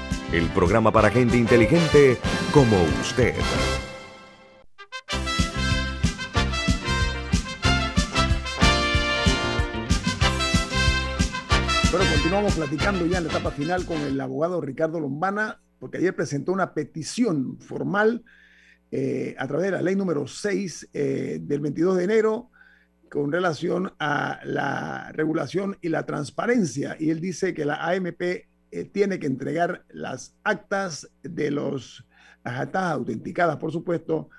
Speaker 1: el programa para gente inteligente como usted.
Speaker 2: Bueno, continuamos platicando ya en la etapa final con el abogado Ricardo Lombana, porque ayer presentó una petición formal eh, a través de la ley número 6 eh, del 22 de enero con relación a la regulación y la transparencia. Y él dice que la AMP eh, tiene que entregar las actas de los, las actas autenticadas, por supuesto,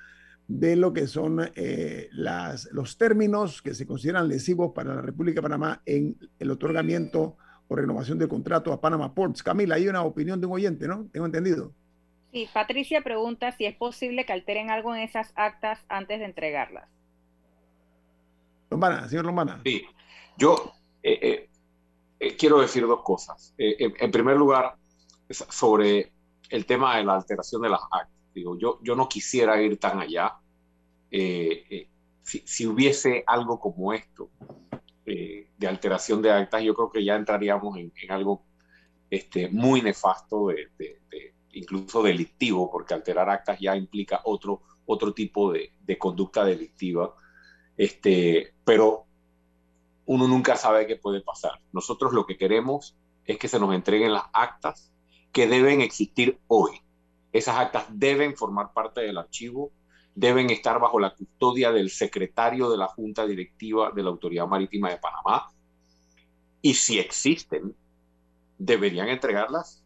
Speaker 2: de lo que son eh, las, los términos que se consideran lesivos para la República de Panamá en el otorgamiento o renovación del contrato a Panama Ports. Camila, hay una opinión de un oyente, ¿no? Tengo entendido.
Speaker 12: Sí, Patricia pregunta si es posible que alteren algo en esas actas antes de entregarlas.
Speaker 2: Lombana, señor Lombana.
Speaker 4: Sí, yo eh, eh, quiero decir dos cosas. Eh, en, primer lugar, sobre el tema de la alteración de las actas. Digo, yo, yo no quisiera ir tan allá. Eh, si, hubiese algo como esto de alteración de actas, yo creo que ya entraríamos en, algo este, muy nefasto, de, incluso delictivo, porque alterar actas ya implica otro, otro tipo de, conducta delictiva. Este, pero uno nunca sabe qué puede pasar. Nosotros lo que queremos es que se nos entreguen las actas que deben existir hoy. Esas actas deben formar parte del archivo, deben estar bajo la custodia del secretario de la Junta Directiva de la Autoridad Marítima de Panamá. Y si existen, deberían entregarlas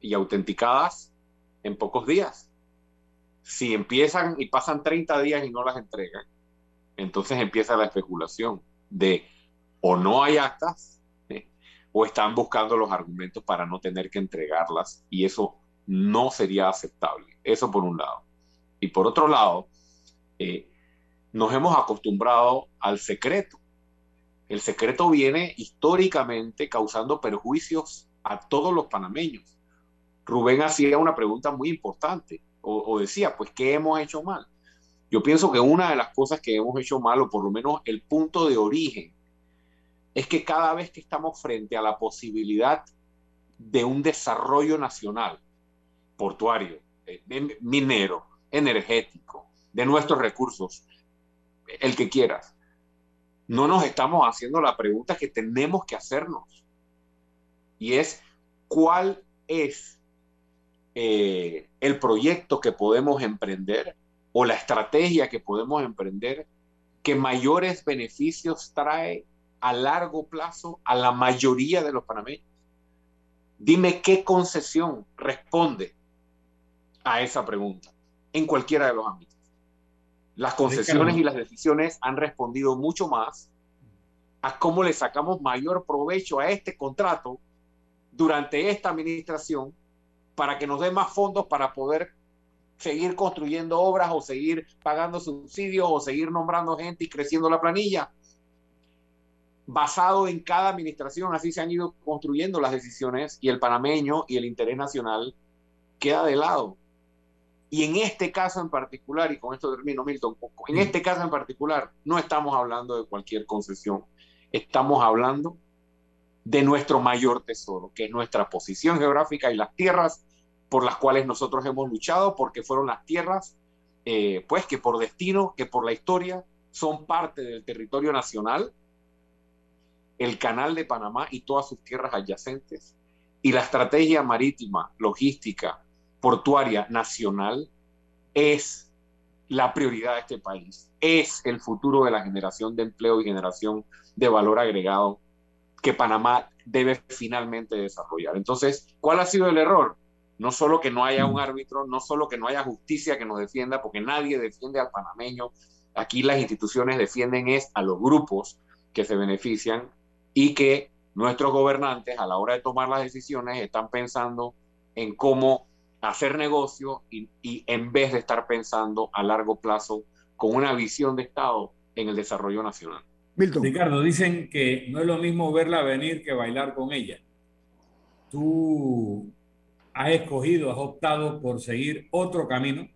Speaker 4: y autenticadas en pocos días. Si empiezan y pasan 30 días y no las entregan, entonces empieza la especulación de o no hay actas o están buscando los argumentos para no tener que entregarlas y eso no sería aceptable. Eso por un lado. Y por otro lado, eh, nos hemos acostumbrado al secreto. El secreto viene históricamente causando perjuicios a todos los panameños. Rubén hacía una pregunta muy importante o, o decía, pues, ¿qué hemos hecho mal? Yo pienso que una de las cosas que hemos hecho mal, o por lo menos el punto de origen es que cada vez que estamos frente a la posibilidad de un desarrollo nacional, portuario, eh, minero, energético, de nuestros recursos, el que quieras, no nos estamos haciendo la pregunta que tenemos que hacernos. Y es, ¿cuál es eh, el proyecto que podemos emprender o la estrategia que podemos emprender que mayores beneficios trae a largo plazo a la mayoría de los panameños. Dime qué concesión responde a esa pregunta en cualquiera de los ámbitos. Las concesiones y las decisiones han respondido mucho más a cómo le sacamos mayor provecho a este contrato durante esta administración para que nos dé más fondos para poder seguir construyendo obras o seguir pagando subsidios o seguir nombrando gente y creciendo la planilla. Basado en cada administración, así se han ido construyendo las decisiones y el panameño y el interés nacional queda de lado. Y en este caso en particular, y con esto termino Milton, en este caso en particular no estamos hablando de cualquier concesión, estamos hablando de nuestro mayor tesoro, que es nuestra posición geográfica y las tierras por las cuales nosotros hemos luchado, porque fueron las tierras, eh, pues que por destino, que por la historia, son parte del territorio nacional, el canal de Panamá y todas sus tierras adyacentes, y la estrategia marítima, logística, portuaria nacional es la prioridad de este país, es el futuro de la generación de empleo y generación de valor agregado que Panamá debe finalmente desarrollar. Entonces, ¿cuál ha sido el error? No solo que no haya un mm. árbitro, no solo que no haya justicia que nos defienda, porque nadie defiende al panameño. Aquí las instituciones defienden es a los grupos que se benefician y que nuestros gobernantes a la hora de tomar las decisiones están pensando en cómo hacer negocio y, y, en vez de estar pensando a largo plazo con una visión de Estado en el desarrollo nacional.
Speaker 3: Milton. Ricardo, dicen que no es lo mismo verla venir que bailar con ella. Tú has escogido, has optado por seguir otro camino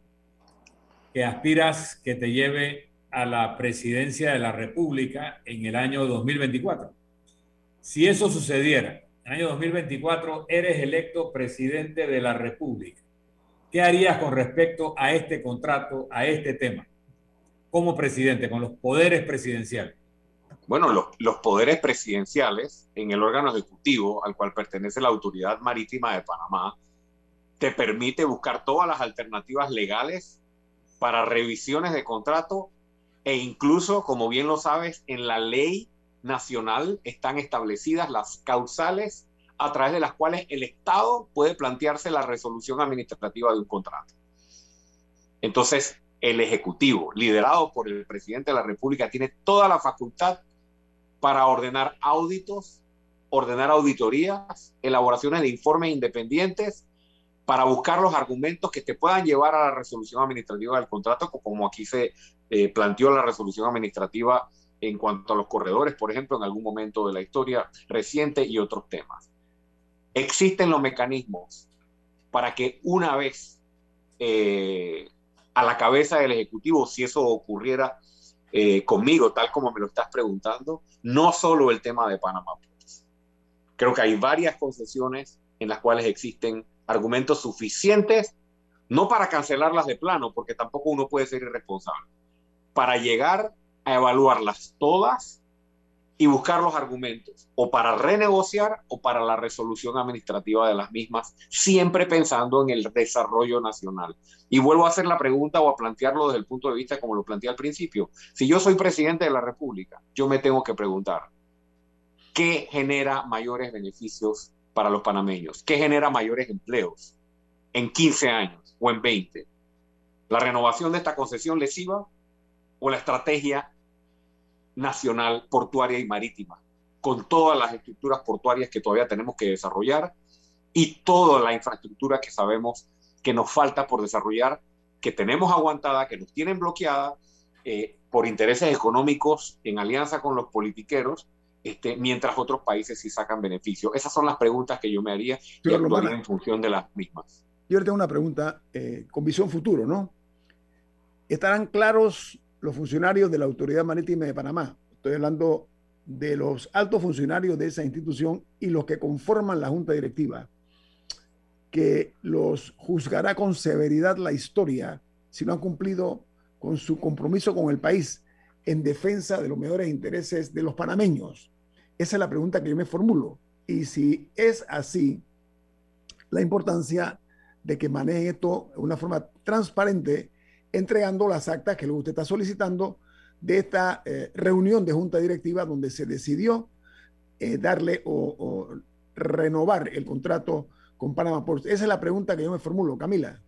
Speaker 3: que aspiras que te lleve a la presidencia de la República en el año 2024. Si eso sucediera, en el año 2024 eres electo presidente de la República. ¿Qué harías con respecto a este contrato, a este tema, como presidente, con los poderes presidenciales?
Speaker 4: Bueno, los, poderes presidenciales en el órgano ejecutivo al cual pertenece la Autoridad Marítima de Panamá te permite buscar todas las alternativas legales para revisiones de contrato e incluso, como bien lo sabes, en la ley nacional están establecidas las causales a través de las cuales el Estado puede plantearse la resolución administrativa de un contrato. Entonces, el Ejecutivo, liderado por el presidente de la República, tiene toda la facultad para ordenar auditos, ordenar auditorías, elaboraciones de informes independientes para buscar los argumentos que te puedan llevar a la resolución administrativa del contrato, como aquí se eh, planteó la resolución administrativa en cuanto a los corredores, por ejemplo, en algún momento de la historia reciente y otros temas. Existen los mecanismos para que una vez eh, a la cabeza del Ejecutivo, si eso ocurriera eh, conmigo, tal como me lo estás preguntando, no solo el tema de Panamá Creo que hay varias concesiones en las cuales existen argumentos suficientes, no para cancelarlas de plano, porque tampoco uno puede ser irresponsable, para llegar a evaluarlas todas y buscar los argumentos, o para renegociar o para la resolución administrativa de las mismas, siempre pensando en el desarrollo nacional. Y vuelvo a hacer la pregunta o a plantearlo desde el punto de vista como lo planteé al principio. Si yo soy presidente de la República, yo me tengo que preguntar, ¿qué genera mayores beneficios para los panameños? ¿Qué genera mayores empleos en 15 años o en 20? ¿La renovación de esta concesión lesiva o la estrategia nacional portuaria y marítima, con todas las estructuras portuarias que todavía tenemos que desarrollar y toda la infraestructura que sabemos que nos falta por desarrollar, que tenemos aguantada, que nos tienen bloqueada eh, por intereses económicos en alianza con los politiqueros, este, mientras otros países sí sacan beneficio. Esas son las preguntas que yo me haría y actuaría en función de las mismas.
Speaker 2: Yo le tengo una pregunta eh, con visión futuro, ¿no? ¿Estarán claros los funcionarios de la Autoridad Marítima de Panamá. Estoy hablando de los altos funcionarios de esa institución y los que conforman la junta directiva, que los juzgará con severidad la historia si no han cumplido con su compromiso con el país en defensa de los mejores intereses de los panameños. Esa es la pregunta que yo me formulo. Y si es así, la importancia de que manejen esto de una forma transparente entregando las actas que usted está solicitando de esta eh, reunión de junta directiva donde se decidió eh, darle o, renovar el contrato con Panama Ports. Esa es la pregunta que yo me formulo, Camila.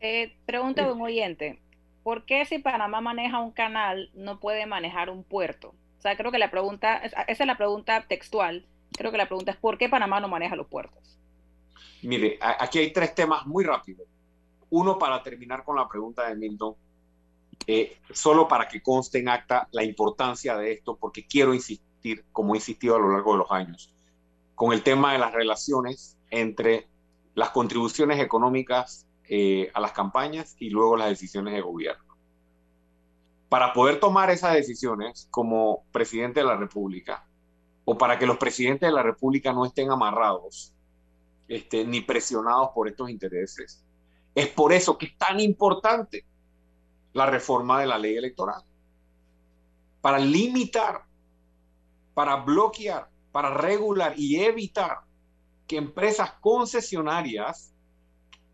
Speaker 12: Eh, pregunta de un oyente. ¿Por qué si Panamá maneja un canal no puede manejar un puerto? O sea, creo que la pregunta, esa es la pregunta textual. Creo que la pregunta es ¿por qué Panamá no maneja los puertos?
Speaker 4: Mire, aquí hay tres temas muy rápidos. Uno, para terminar con la pregunta de Milton, eh, solo para que conste en acta la importancia de esto, porque quiero insistir, como he insistido a lo largo de los años, con el tema de las relaciones entre las contribuciones económicas eh, a las campañas y luego las decisiones de gobierno. Para poder tomar esas decisiones como presidente de la República, o para que los presidentes de la República no estén amarrados este, ni presionados por estos intereses, es por eso que es tan importante la reforma de la ley electoral. Para limitar, para bloquear, para regular y evitar que empresas concesionarias,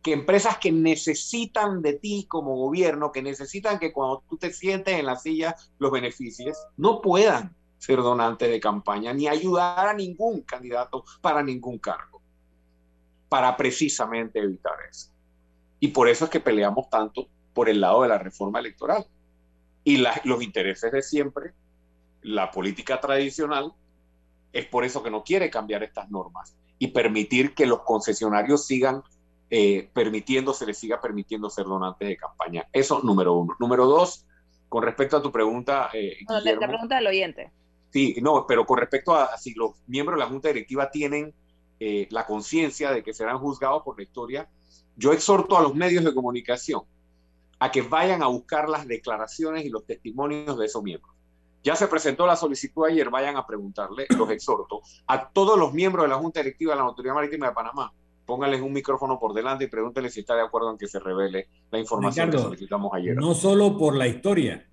Speaker 4: que empresas que necesitan de ti como gobierno, que necesitan que cuando tú te sientes en la silla los beneficies, no puedan ser donantes de campaña ni ayudar a ningún candidato para ningún cargo, para precisamente evitar eso. Y por eso es que peleamos tanto por el lado de la reforma electoral. Y los intereses de siempre, la política tradicional, es por eso que no quiere cambiar estas normas y permitir que los concesionarios sigan eh, permitiendo, se les siga permitiendo ser donantes de campaña. Eso, número uno. Número dos, con respecto a tu pregunta. Eh,
Speaker 12: la, pregunta del oyente.
Speaker 4: Sí, no, pero con respecto a si los miembros de la Junta Directiva tienen eh, la conciencia de que serán juzgados por la historia, yo exhorto a los medios de comunicación a que vayan a buscar las declaraciones y los testimonios de esos miembros. Ya se presentó la solicitud ayer, vayan a preguntarle, los exhorto, a todos los miembros de la Junta Directiva de la Autoridad Marítima de Panamá. Pónganles un micrófono por delante y pregúntenle si está de acuerdo en que se revele la información que solicitamos ayer.
Speaker 3: No solo por la historia.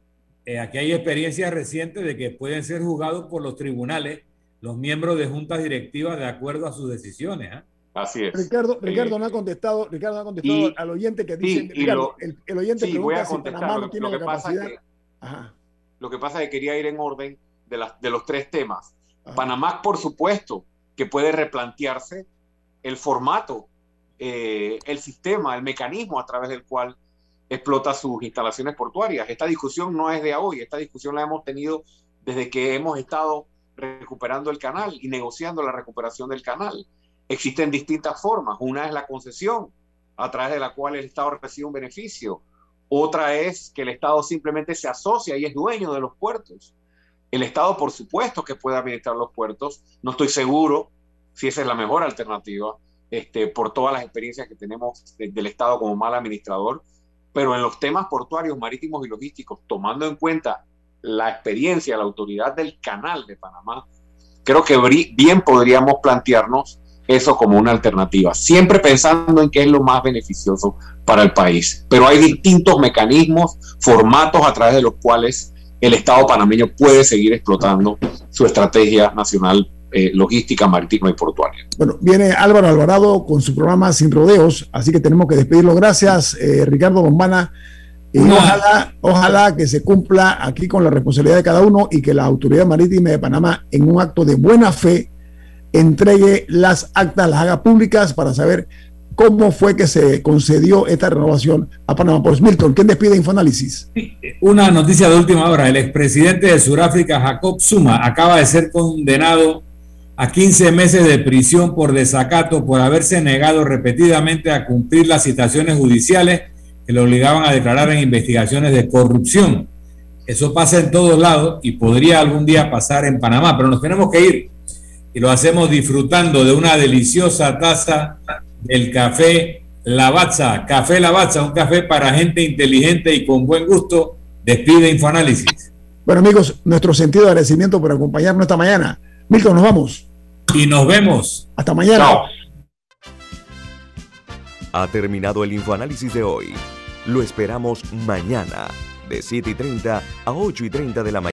Speaker 3: Eh, aquí hay experiencias recientes de que pueden ser juzgados por los tribunales los miembros de juntas directivas de acuerdo a sus decisiones. ¿eh?
Speaker 4: Así es.
Speaker 2: Ricardo, Ricardo no ha contestado, Ricardo no ha contestado al oyente que dice, el, oyente pregunta si Panamá no tiene la capacidad.
Speaker 4: Ajá. Lo que pasa es que quería ir en orden de, las, de los tres temas. Panamá, por supuesto, que puede replantearse el formato, eh, el sistema, el mecanismo a través del cual explota sus instalaciones portuarias. Esta discusión no es de hoy, esta discusión la hemos tenido desde que hemos estado recuperando el canal y negociando la recuperación del canal. Existen distintas formas. Una es la concesión, a través de la cual el Estado recibe un beneficio. Otra es que el Estado simplemente se asocia y es dueño de los puertos. El Estado, por supuesto, que puede administrar los puertos. No estoy seguro si esa es la mejor alternativa, este, por todas las experiencias que tenemos del Estado como mal administrador. Pero en los temas portuarios, marítimos y logísticos, tomando en cuenta la experiencia, la autoridad del canal de Panamá, creo que bien podríamos plantearnos eso como una alternativa, siempre pensando en qué es lo más beneficioso para el país. Pero hay distintos mecanismos, formatos a través de los cuales el Estado panameño puede seguir explotando su estrategia nacional eh, logística, marítima y portuaria.
Speaker 2: Bueno, viene Álvaro Alvarado con su programa Sin Rodeos, así que tenemos que despedirlo. Gracias, eh, Ricardo Bombana. Y ojalá, ojalá que se cumpla aquí con la responsabilidad de cada uno y que la Autoridad Marítima de Panamá, en un acto de buena fe, entregue las actas, las haga públicas para saber cómo fue que se concedió esta renovación a Panamá. Por Milton, ¿quién despide Infoanálisis?
Speaker 3: Una noticia de última hora. El expresidente de Sudáfrica, Jacob Zuma, acaba de ser condenado a 15 meses de prisión por desacato por haberse negado repetidamente a cumplir las citaciones judiciales que le obligaban a declarar en investigaciones de corrupción. Eso pasa en todos lados y podría algún día pasar en Panamá, pero nos tenemos que ir y lo hacemos disfrutando de una deliciosa taza del café Lavazza. Café Lavazza, un café para gente inteligente y con buen gusto. Despide Infoanálisis.
Speaker 2: Bueno, amigos, nuestro sentido de agradecimiento por acompañarnos esta mañana. Milton, nos vamos.
Speaker 3: Y nos vemos.
Speaker 2: Hasta mañana.
Speaker 1: Ha terminado el Infoanálisis de hoy. Lo esperamos mañana, de 7 y 30 a 8 y 30 de la mañana.